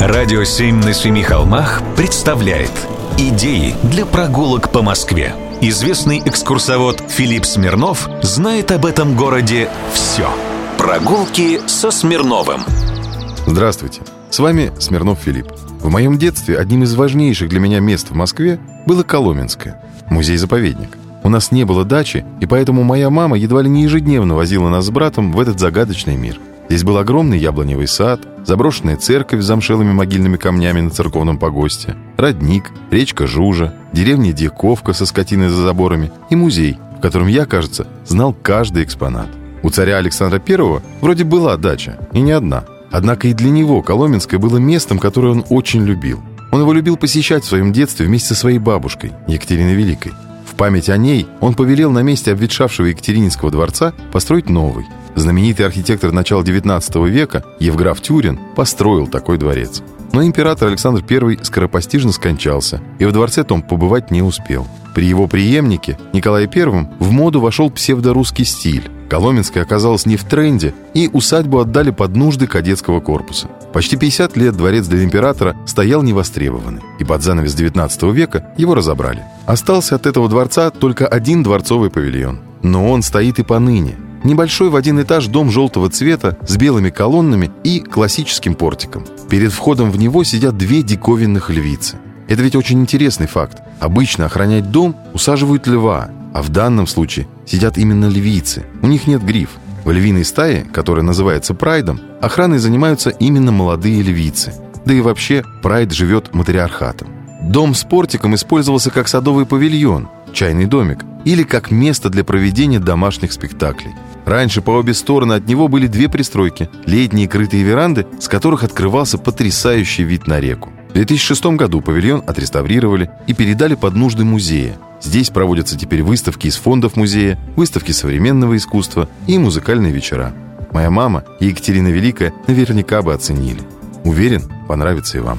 Радио «Семь на семи холмах» представляет Идеи для прогулок по Москве. Известный экскурсовод Филипп Смирнов знает об этом городе все. Прогулки со Смирновым. Здравствуйте, с вами Смирнов Филипп. В моем детстве одним из важнейших для меня мест в Москве было Коломенское, музей-заповедник. У нас не было дачи, и поэтому моя мама едва ли не ежедневно возила нас с братом в этот загадочный мир – Здесь был огромный яблоневый сад, заброшенная церковь с замшелыми могильными камнями на церковном погосте, родник, речка Жужа, деревня Дьяковка со скотиной за заборами и музей, в котором я, кажется, знал каждый экспонат. У царя Александра I вроде была дача, и не одна. Однако и для него Коломенское было местом, которое он очень любил. Он его любил посещать в своем детстве вместе со своей бабушкой, Екатериной Великой. В память о ней он повелел на месте обветшавшего Екатерининского дворца построить новый – Знаменитый архитектор начала XIX века Евграф Тюрин построил такой дворец. Но император Александр I скоропостижно скончался, и в дворце том побывать не успел. При его преемнике, Николае I, в моду вошел псевдорусский стиль. Коломенская оказалась не в тренде, и усадьбу отдали под нужды кадетского корпуса. Почти 50 лет дворец для императора стоял невостребованный, и под занавес 19 века его разобрали. Остался от этого дворца только один дворцовый павильон. Но он стоит и поныне – Небольшой в один этаж дом желтого цвета с белыми колоннами и классическим портиком. Перед входом в него сидят две диковинных львицы. Это ведь очень интересный факт. Обычно охранять дом усаживают льва, а в данном случае сидят именно львицы. У них нет гриф. В львиной стае, которая называется прайдом, охраной занимаются именно молодые львицы. Да и вообще, прайд живет матриархатом. Дом с портиком использовался как садовый павильон, чайный домик, или как место для проведения домашних спектаклей. Раньше по обе стороны от него были две пристройки – летние крытые веранды, с которых открывался потрясающий вид на реку. В 2006 году павильон отреставрировали и передали под нужды музея. Здесь проводятся теперь выставки из фондов музея, выставки современного искусства и музыкальные вечера. Моя мама и Екатерина Великая наверняка бы оценили. Уверен, понравится и вам.